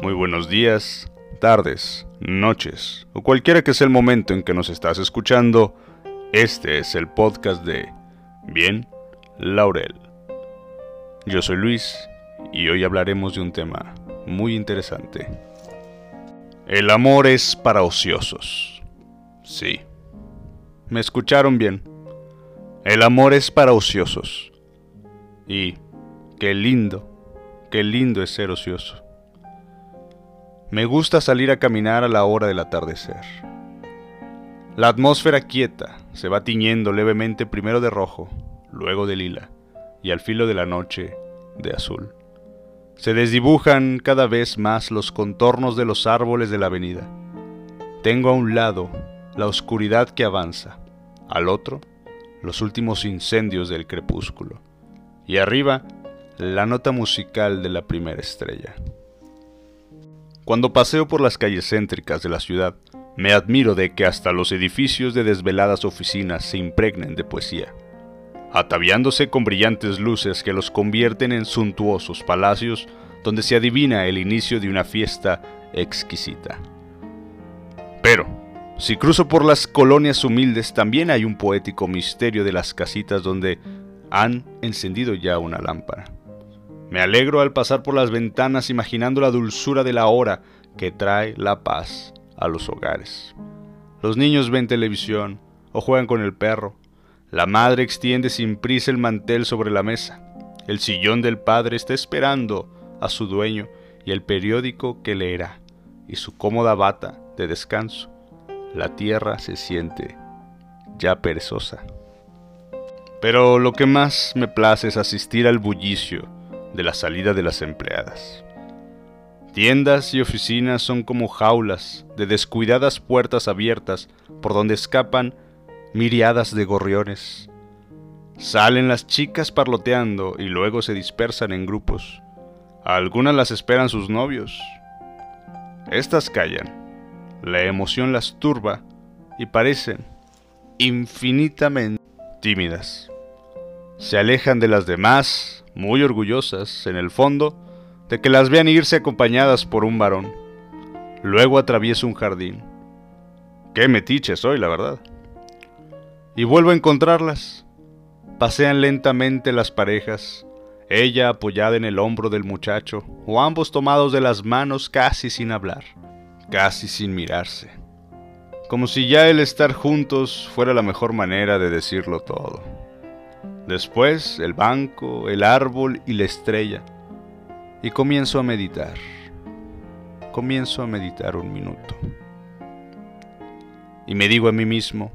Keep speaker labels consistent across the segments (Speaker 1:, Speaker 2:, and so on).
Speaker 1: Muy buenos días, tardes, noches o cualquiera que sea el momento en que nos estás escuchando. Este es el podcast de Bien Laurel. Yo soy Luis y hoy hablaremos de un tema muy interesante. El amor es para ociosos. Sí, me escucharon bien. El amor es para ociosos. Y qué lindo, qué lindo es ser ocioso. Me gusta salir a caminar a la hora del atardecer. La atmósfera quieta se va tiñendo levemente primero de rojo, luego de lila, y al filo de la noche de azul. Se desdibujan cada vez más los contornos de los árboles de la avenida. Tengo a un lado la oscuridad que avanza, al otro los últimos incendios del crepúsculo, y arriba la nota musical de la primera estrella. Cuando paseo por las calles céntricas de la ciudad, me admiro de que hasta los edificios de desveladas oficinas se impregnen de poesía, ataviándose con brillantes luces que los convierten en suntuosos palacios donde se adivina el inicio de una fiesta exquisita. Pero, si cruzo por las colonias humildes, también hay un poético misterio de las casitas donde han encendido ya una lámpara. Me alegro al pasar por las ventanas imaginando la dulzura de la hora que trae la paz a los hogares. Los niños ven televisión o juegan con el perro. La madre extiende sin prisa el mantel sobre la mesa. El sillón del padre está esperando a su dueño y el periódico que leerá y su cómoda bata de descanso. La tierra se siente ya perezosa. Pero lo que más me place es asistir al bullicio de la salida de las empleadas. Tiendas y oficinas son como jaulas de descuidadas puertas abiertas por donde escapan miriadas de gorriones. Salen las chicas parloteando y luego se dispersan en grupos. A algunas las esperan sus novios. Estas callan. La emoción las turba y parecen infinitamente tímidas. Se alejan de las demás muy orgullosas, en el fondo, de que las vean irse acompañadas por un varón. Luego atravieso un jardín. Qué metiche soy, la verdad. Y vuelvo a encontrarlas. Pasean lentamente las parejas, ella apoyada en el hombro del muchacho, o ambos tomados de las manos casi sin hablar, casi sin mirarse. Como si ya el estar juntos fuera la mejor manera de decirlo todo. Después el banco, el árbol y la estrella. Y comienzo a meditar. Comienzo a meditar un minuto. Y me digo a mí mismo,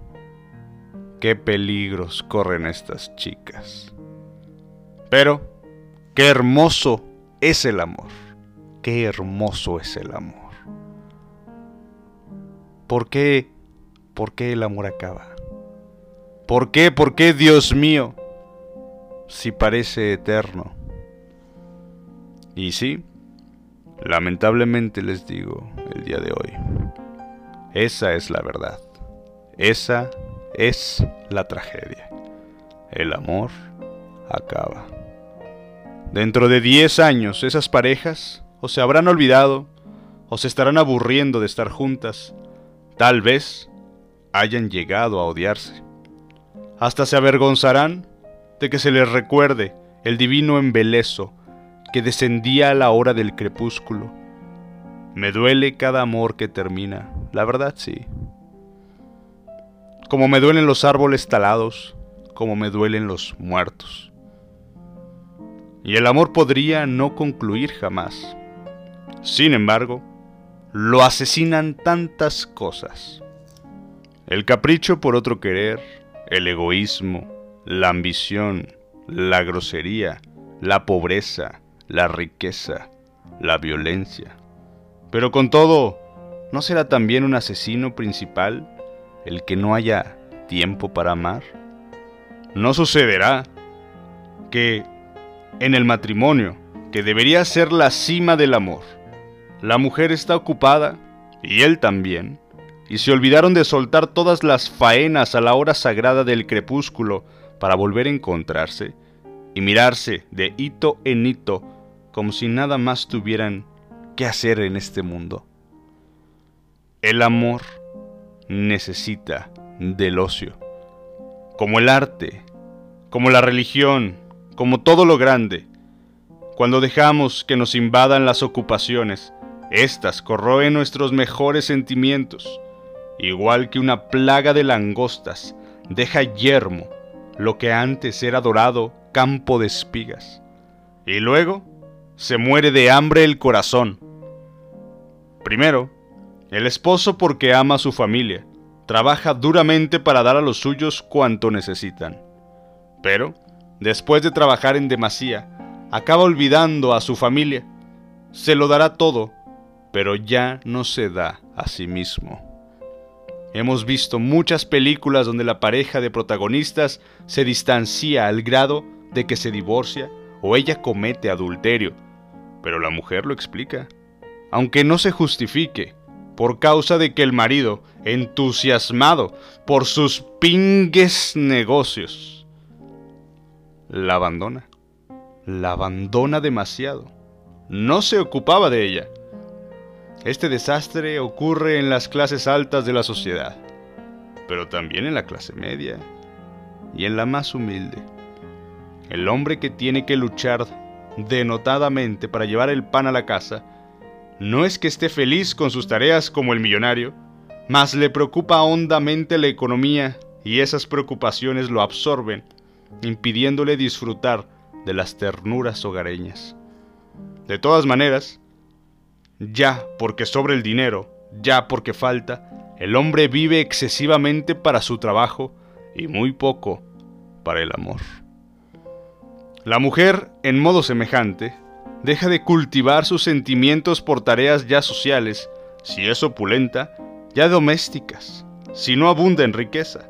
Speaker 1: qué peligros corren estas chicas. Pero, qué hermoso es el amor. Qué hermoso es el amor. ¿Por qué? ¿Por qué el amor acaba? ¿Por qué? ¿Por qué, Dios mío? Si parece eterno. Y sí, lamentablemente les digo el día de hoy, esa es la verdad. Esa es la tragedia. El amor acaba. Dentro de 10 años esas parejas o se habrán olvidado o se estarán aburriendo de estar juntas. Tal vez hayan llegado a odiarse. Hasta se avergonzarán de que se les recuerde el divino embeleso que descendía a la hora del crepúsculo. Me duele cada amor que termina, la verdad sí. Como me duelen los árboles talados, como me duelen los muertos. Y el amor podría no concluir jamás. Sin embargo, lo asesinan tantas cosas. El capricho por otro querer, el egoísmo, la ambición, la grosería, la pobreza, la riqueza, la violencia. Pero con todo, ¿no será también un asesino principal el que no haya tiempo para amar? ¿No sucederá que en el matrimonio, que debería ser la cima del amor, la mujer está ocupada, y él también, y se olvidaron de soltar todas las faenas a la hora sagrada del crepúsculo para volver a encontrarse y mirarse de hito en hito como si nada más tuvieran qué hacer en este mundo. El amor necesita del ocio, como el arte, como la religión, como todo lo grande. Cuando dejamos que nos invadan las ocupaciones, éstas corroen nuestros mejores sentimientos, igual que una plaga de langostas deja yermo lo que antes era dorado campo de espigas. Y luego se muere de hambre el corazón. Primero, el esposo porque ama a su familia, trabaja duramente para dar a los suyos cuanto necesitan. Pero, después de trabajar en demasía, acaba olvidando a su familia. Se lo dará todo, pero ya no se da a sí mismo. Hemos visto muchas películas donde la pareja de protagonistas se distancia al grado de que se divorcia o ella comete adulterio, pero la mujer lo explica, aunque no se justifique, por causa de que el marido, entusiasmado por sus pingues negocios, la abandona, la abandona demasiado, no se ocupaba de ella, este desastre ocurre en las clases altas de la sociedad, pero también en la clase media y en la más humilde. El hombre que tiene que luchar denotadamente para llevar el pan a la casa, no es que esté feliz con sus tareas como el millonario, mas le preocupa hondamente la economía y esas preocupaciones lo absorben, impidiéndole disfrutar de las ternuras hogareñas. De todas maneras, ya porque sobre el dinero, ya porque falta, el hombre vive excesivamente para su trabajo y muy poco para el amor. La mujer, en modo semejante, deja de cultivar sus sentimientos por tareas ya sociales, si es opulenta, ya domésticas, si no abunda en riqueza.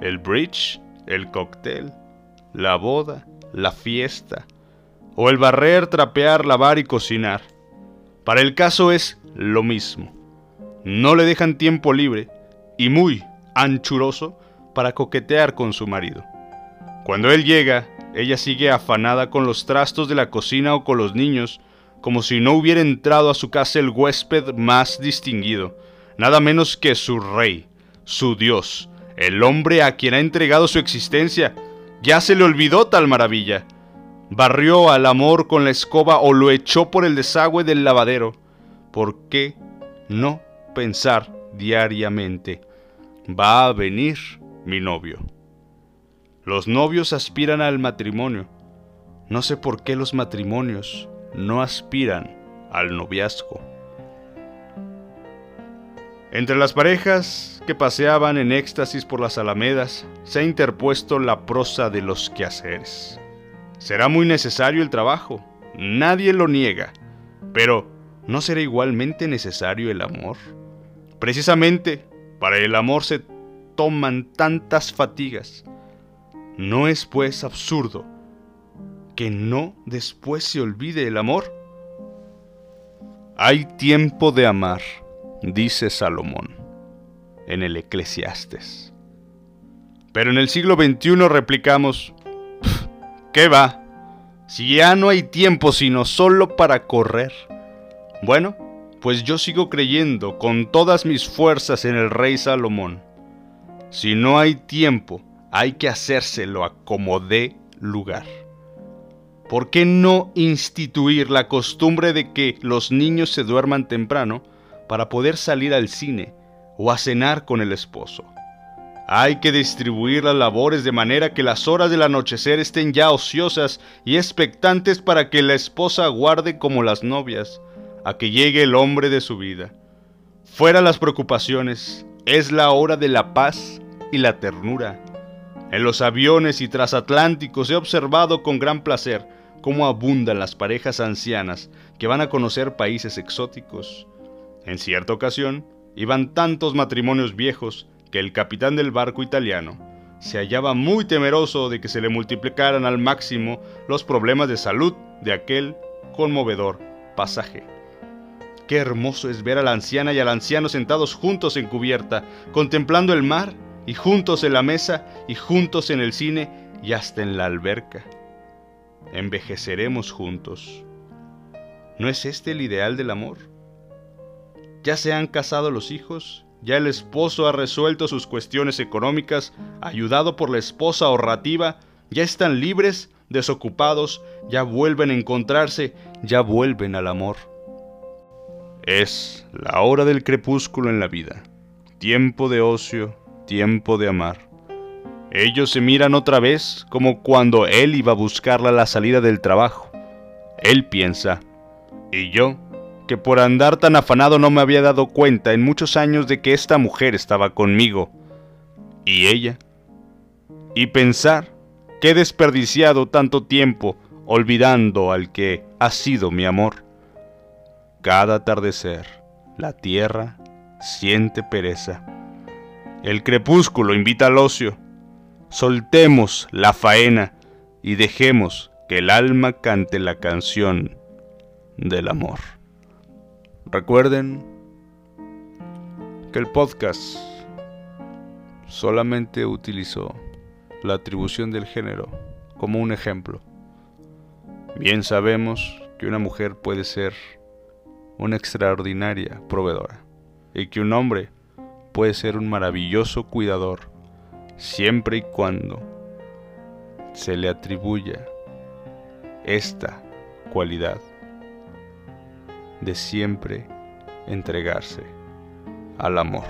Speaker 1: El bridge, el cóctel, la boda, la fiesta, o el barrer, trapear, lavar y cocinar para el caso es lo mismo. No le dejan tiempo libre y muy anchuroso para coquetear con su marido. Cuando él llega, ella sigue afanada con los trastos de la cocina o con los niños, como si no hubiera entrado a su casa el huésped más distinguido, nada menos que su rey, su Dios, el hombre a quien ha entregado su existencia. Ya se le olvidó tal maravilla barrió al amor con la escoba o lo echó por el desagüe del lavadero. ¿Por qué no pensar diariamente? Va a venir mi novio. Los novios aspiran al matrimonio. No sé por qué los matrimonios no aspiran al noviazgo. Entre las parejas que paseaban en éxtasis por las alamedas se ha interpuesto la prosa de los quehaceres. Será muy necesario el trabajo, nadie lo niega, pero ¿no será igualmente necesario el amor? Precisamente para el amor se toman tantas fatigas. ¿No es pues absurdo que no después se olvide el amor? Hay tiempo de amar, dice Salomón en el Eclesiastes. Pero en el siglo XXI replicamos, ¿Qué va? Si ya no hay tiempo sino solo para correr. Bueno, pues yo sigo creyendo con todas mis fuerzas en el rey Salomón. Si no hay tiempo, hay que hacérselo a como dé lugar. ¿Por qué no instituir la costumbre de que los niños se duerman temprano para poder salir al cine o a cenar con el esposo? Hay que distribuir las labores de manera que las horas del anochecer estén ya ociosas y expectantes para que la esposa guarde como las novias a que llegue el hombre de su vida. Fuera las preocupaciones, es la hora de la paz y la ternura. En los aviones y transatlánticos he observado con gran placer cómo abundan las parejas ancianas que van a conocer países exóticos. En cierta ocasión, iban tantos matrimonios viejos que el capitán del barco italiano se hallaba muy temeroso de que se le multiplicaran al máximo los problemas de salud de aquel conmovedor pasaje. Qué hermoso es ver a la anciana y al anciano sentados juntos en cubierta, contemplando el mar, y juntos en la mesa, y juntos en el cine, y hasta en la alberca. Envejeceremos juntos. ¿No es este el ideal del amor? Ya se han casado los hijos, ya el esposo ha resuelto sus cuestiones económicas, ayudado por la esposa ahorrativa, ya están libres, desocupados, ya vuelven a encontrarse, ya vuelven al amor. Es la hora del crepúsculo en la vida, tiempo de ocio, tiempo de amar. Ellos se miran otra vez como cuando él iba a buscarla a la salida del trabajo. Él piensa, y yo, que por andar tan afanado no me había dado cuenta en muchos años de que esta mujer estaba conmigo. Y ella. Y pensar que he desperdiciado tanto tiempo olvidando al que ha sido mi amor. Cada atardecer, la tierra siente pereza. El crepúsculo invita al ocio. Soltemos la faena y dejemos que el alma cante la canción del amor. Recuerden que el podcast solamente utilizó la atribución del género como un ejemplo. Bien sabemos que una mujer puede ser una extraordinaria proveedora y que un hombre puede ser un maravilloso cuidador siempre y cuando se le atribuya esta cualidad de siempre entregarse al amor.